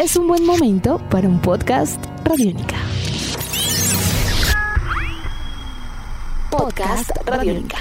es un buen momento para un podcast Radiónica. Podcast Radiónica.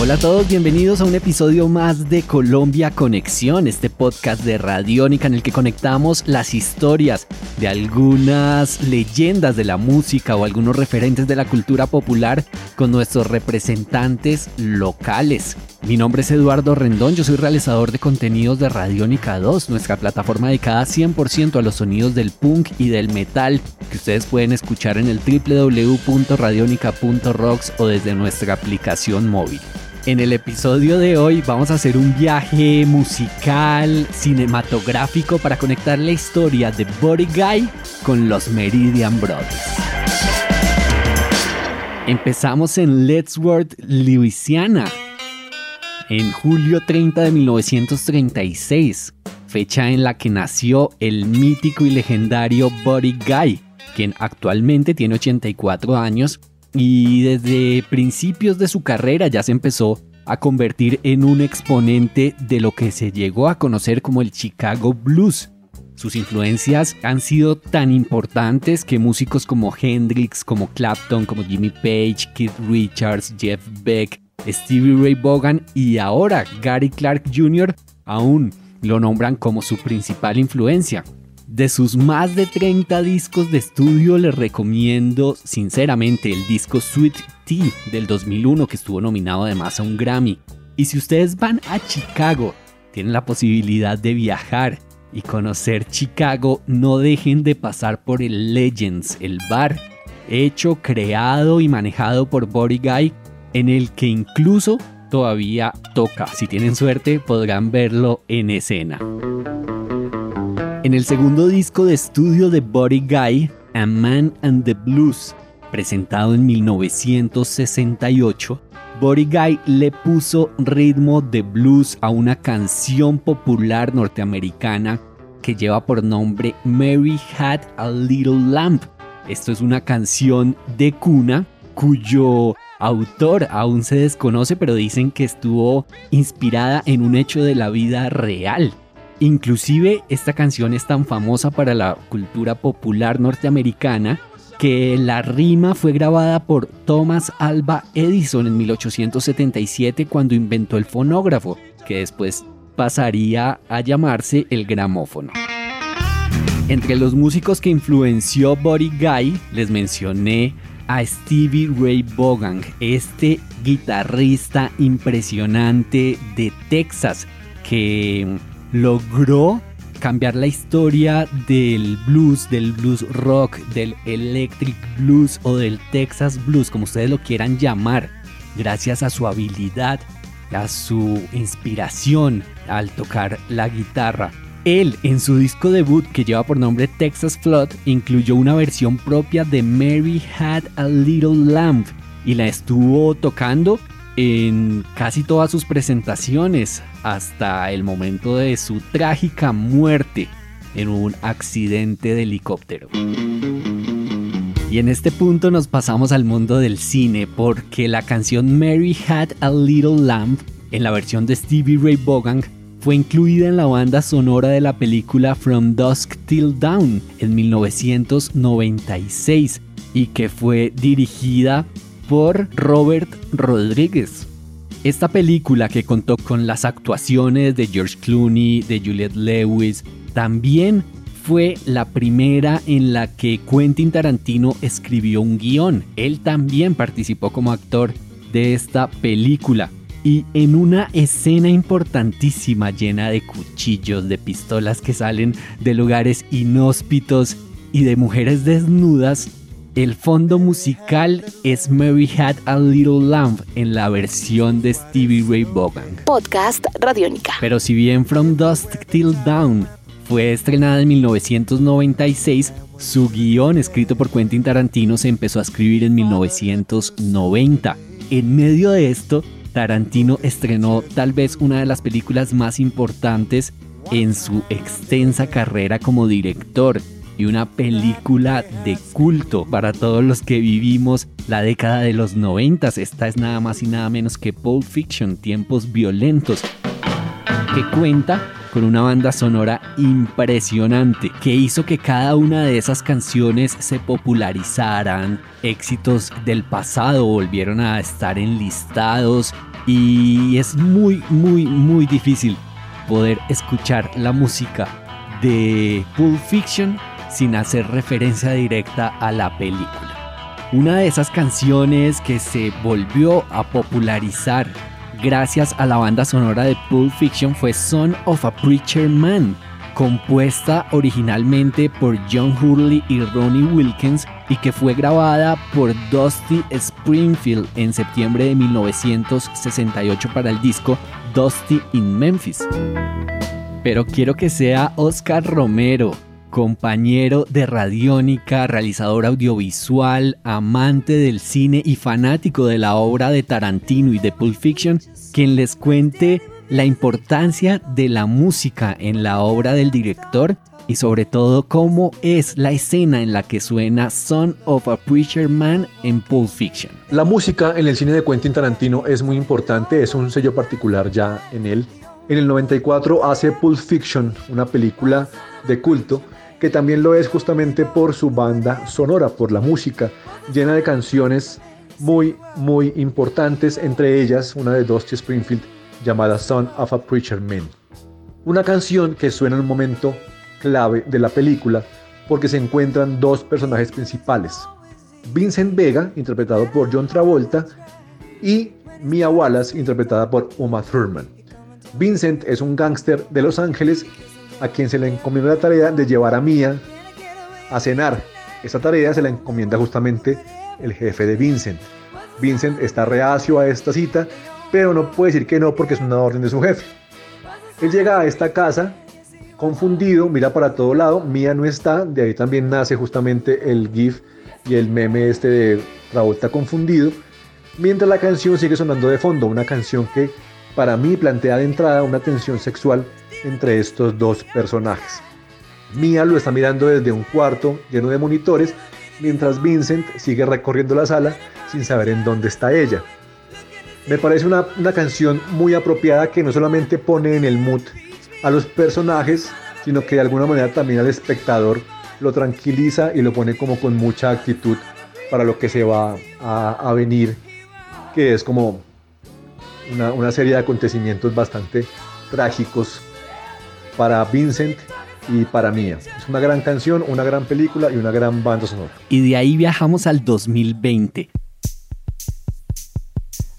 Hola a todos, bienvenidos a un episodio más de Colombia Conexión, este podcast de Radiónica en el que conectamos las historias de algunas leyendas de la música o algunos referentes de la cultura popular con nuestros representantes locales. Mi nombre es Eduardo Rendón, yo soy realizador de contenidos de Radiónica 2, nuestra plataforma dedicada 100% a los sonidos del punk y del metal que ustedes pueden escuchar en el www.radionica.rocks o desde nuestra aplicación móvil. En el episodio de hoy vamos a hacer un viaje musical, cinematográfico para conectar la historia de Body Guy con los Meridian Brothers. Empezamos en Lettsworth, Louisiana, en julio 30 de 1936, fecha en la que nació el mítico y legendario Body Guy, quien actualmente tiene 84 años y desde principios de su carrera ya se empezó a convertir en un exponente de lo que se llegó a conocer como el Chicago Blues. Sus influencias han sido tan importantes que músicos como Hendrix, como Clapton, como Jimmy Page, Keith Richards, Jeff Beck, Stevie Ray Vaughan y ahora Gary Clark Jr. aún lo nombran como su principal influencia. De sus más de 30 discos de estudio les recomiendo sinceramente el disco Sweet Tea del 2001 que estuvo nominado además a un Grammy. Y si ustedes van a Chicago, tienen la posibilidad de viajar y conocer Chicago, no dejen de pasar por el Legends, el bar hecho, creado y manejado por Body Guy, en el que incluso todavía toca. Si tienen suerte podrán verlo en escena. En el segundo disco de estudio de Body Guy, A Man and the Blues, presentado en 1968, Body Guy le puso ritmo de blues a una canción popular norteamericana que lleva por nombre Mary Had a Little Lamp. Esto es una canción de cuna cuyo autor aún se desconoce, pero dicen que estuvo inspirada en un hecho de la vida real. Inclusive esta canción es tan famosa para la cultura popular norteamericana que la rima fue grabada por Thomas Alba Edison en 1877 cuando inventó el fonógrafo, que después pasaría a llamarse el gramófono. Entre los músicos que influenció Body Guy, les mencioné a Stevie Ray Vaughan, este guitarrista impresionante de Texas que logró cambiar la historia del blues, del blues rock, del electric blues o del Texas blues, como ustedes lo quieran llamar, gracias a su habilidad, a su inspiración al tocar la guitarra. Él, en su disco debut que lleva por nombre Texas Flood, incluyó una versión propia de Mary Had a Little Lamb y la estuvo tocando en casi todas sus presentaciones hasta el momento de su trágica muerte en un accidente de helicóptero. Y en este punto nos pasamos al mundo del cine porque la canción Mary Had a Little Lamb en la versión de Stevie Ray Vaughan fue incluida en la banda sonora de la película From Dusk Till Dawn en 1996 y que fue dirigida por Robert Rodríguez. Esta película que contó con las actuaciones de George Clooney, de Juliette Lewis, también fue la primera en la que Quentin Tarantino escribió un guion. Él también participó como actor de esta película. Y en una escena importantísima llena de cuchillos, de pistolas que salen de lugares inhóspitos y de mujeres desnudas, el fondo musical es Mary Had a Little Lamb en la versión de Stevie Ray Vaughan. Podcast Radiónica. Pero si bien From Dusk Till Dawn fue estrenada en 1996, su guion escrito por Quentin Tarantino se empezó a escribir en 1990. En medio de esto, Tarantino estrenó tal vez una de las películas más importantes en su extensa carrera como director y una película de culto para todos los que vivimos la década de los noventas. Esta es nada más y nada menos que Pulp Fiction, tiempos violentos, que cuenta con una banda sonora impresionante que hizo que cada una de esas canciones se popularizaran, éxitos del pasado volvieron a estar enlistados y es muy muy muy difícil poder escuchar la música de Pulp Fiction sin hacer referencia directa a la película. Una de esas canciones que se volvió a popularizar gracias a la banda sonora de Pulp Fiction fue Son of a Preacher Man, compuesta originalmente por John Hurley y Ronnie Wilkins y que fue grabada por Dusty Springfield en septiembre de 1968 para el disco Dusty in Memphis. Pero quiero que sea Oscar Romero, compañero de Radiónica, realizador audiovisual, amante del cine y fanático de la obra de Tarantino y de Pulp Fiction, quien les cuente la importancia de la música en la obra del director y sobre todo cómo es la escena en la que suena Son of a Preacher Man en Pulp Fiction. La música en el cine de Quentin Tarantino es muy importante, es un sello particular ya en él. En el 94 hace Pulp Fiction, una película de culto que también lo es justamente por su banda sonora, por la música, llena de canciones muy, muy importantes, entre ellas una de Dusty Springfield llamada Son of a Preacher Man. Una canción que suena en un momento clave de la película porque se encuentran dos personajes principales. Vincent Vega, interpretado por John Travolta, y Mia Wallace, interpretada por Uma Thurman. Vincent es un gángster de Los Ángeles a quien se le encomienda la tarea de llevar a Mia a cenar. Esta tarea se la encomienda justamente el jefe de Vincent. Vincent está reacio a esta cita, pero no puede decir que no porque es una orden de su jefe. Él llega a esta casa confundido, mira para todo lado, Mia no está, de ahí también nace justamente el GIF y el meme este de Travolta confundido, mientras la canción sigue sonando de fondo, una canción que para mí plantea de entrada una tensión sexual entre estos dos personajes. Mia lo está mirando desde un cuarto lleno de monitores, mientras Vincent sigue recorriendo la sala sin saber en dónde está ella. Me parece una, canción muy apropiada que no solamente pone en el mood a los personajes, sino que de alguna manera también al espectador lo tranquiliza y lo pone como con mucha actitud para lo que se va a, venir, que es como una, una serie de acontecimientos bastante trágicos para Vincent y para Mía. Es una gran canción, una gran película y una gran banda sonora. Y de ahí viajamos al 2020.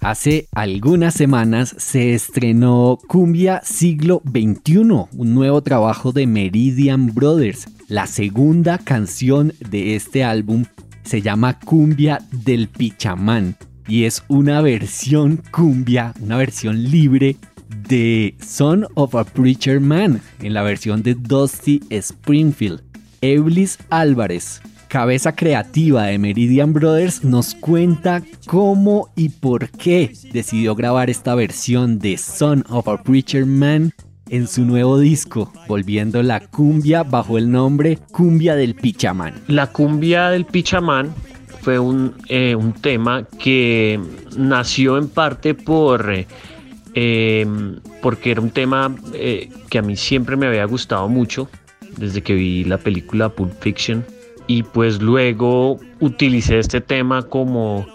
Hace algunas semanas se estrenó Cumbia Siglo XXI, un nuevo trabajo de Meridian Brothers. La segunda canción de este álbum se llama Cumbia del Pichamán y es una versión cumbia, una versión libre de Son of a Preacher Man en la versión de Dusty Springfield. Eblis Álvarez, cabeza creativa de Meridian Brothers, nos cuenta cómo y por qué decidió grabar esta versión de Son of a Preacher Man en su nuevo disco, volviendo la cumbia bajo el nombre Cumbia del Pichamán. La cumbia del Pichamán fue un, eh, tema que nació en parte por... Eh, Em, porque era un tema eh, que a mí siempre me había gustado mucho desde que vi la película Pulp Fiction. Y pues luego utilicé este tema como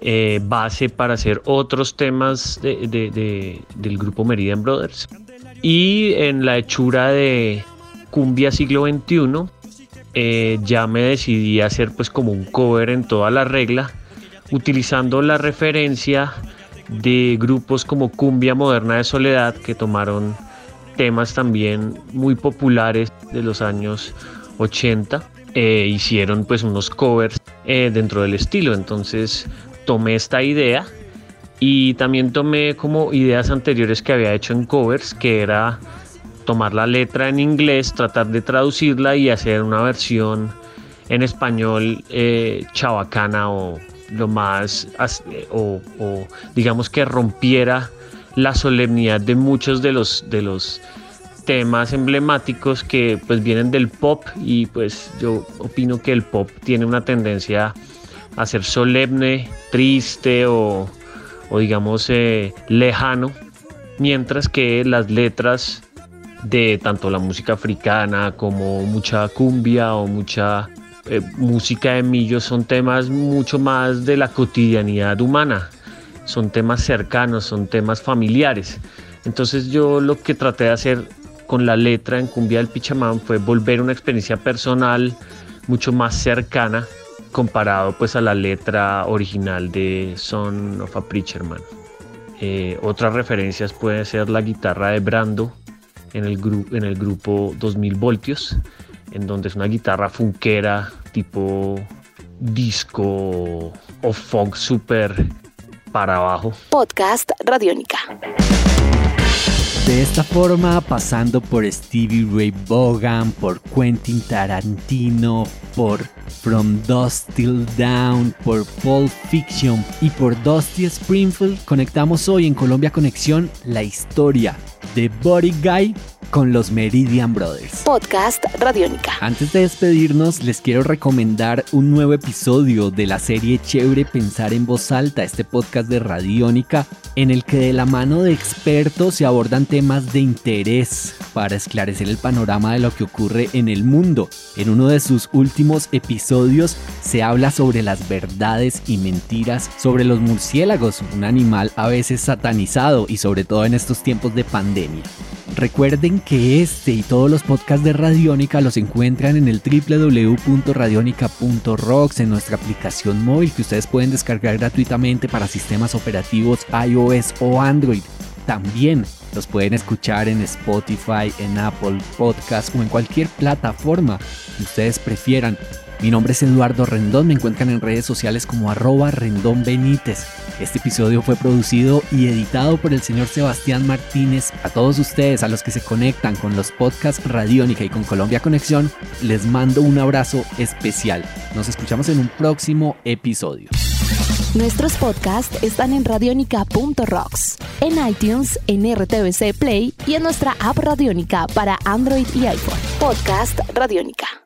eh, base para hacer otros temas del grupo Meridian Brothers. Y en la hechura de Cumbia siglo XXI eh, ya me decidí a hacer pues como un cover en toda la regla utilizando la referencia de grupos como Cumbia Moderna de Soledad que tomaron temas también muy populares de los años 80 e hicieron pues unos covers eh, dentro del estilo. Entonces tomé esta idea y también tomé como ideas anteriores que había hecho en covers que era tomar la letra en inglés tratar de traducirla y hacer una versión en español eh, chabacana o lo más, o, digamos que rompiera la solemnidad de muchos de los, de los temas emblemáticos que pues vienen del pop. Y pues yo opino que el pop tiene una tendencia a ser solemne, triste o, digamos eh, lejano, mientras que las letras de tanto la música africana como mucha cumbia o mucha eh, música de millos son temas mucho más de la cotidianidad humana, son temas cercanos, son temas familiares. Entonces yo lo que traté de hacer con la letra en Cumbia del Pichamán fue volver una experiencia personal mucho más cercana comparado pues a la letra original de Son of a Preacher. Eh, otras referencias puede ser la guitarra de Brando en el, en el grupo 2000 voltios, en donde es una guitarra funkera tipo disco o funk super para abajo. Podcast Radiónica. De esta forma, pasando por Stevie Ray Vaughan, por Quentin Tarantino, por From Dust Till Down, por Pulp Fiction y por Dusty Springfield, conectamos hoy en Colombia Conexión la historia de Body Guy con los Meridian Brothers. Podcast Radiónica. Antes de despedirnos, les quiero recomendar un nuevo episodio de la serie Chévere Pensar en Voz Alta, este podcast de Radiónica, en el que de la mano de expertos se abordan temas de interés para esclarecer el panorama de lo que ocurre en el mundo. En uno de sus últimos episodios se habla sobre las verdades y mentiras sobre los murciélagos, un animal a veces satanizado y sobre todo en estos tiempos de pandemia. Recuerden que este y todos los podcasts de Radiónica los encuentran en el www.radionica.rocks en nuestra aplicación móvil que ustedes pueden descargar gratuitamente para sistemas operativos iOS o Android. También los pueden escuchar en Spotify, en Apple Podcast o en cualquier plataforma que ustedes prefieran. Mi nombre es Eduardo Rendón, me encuentran en redes sociales como arroba Rendón Benítez. Este episodio fue producido y editado por el señor Sebastián Martínez. A todos ustedes, a los que se conectan con los podcasts Radiónica y con Colombia Conexión, les mando un abrazo especial. Nos escuchamos en un próximo episodio. Nuestros podcasts están en radionica.rocks, en iTunes, en RTVC Play y en nuestra app Radiónica para Android y iPhone. Podcast Radiónica.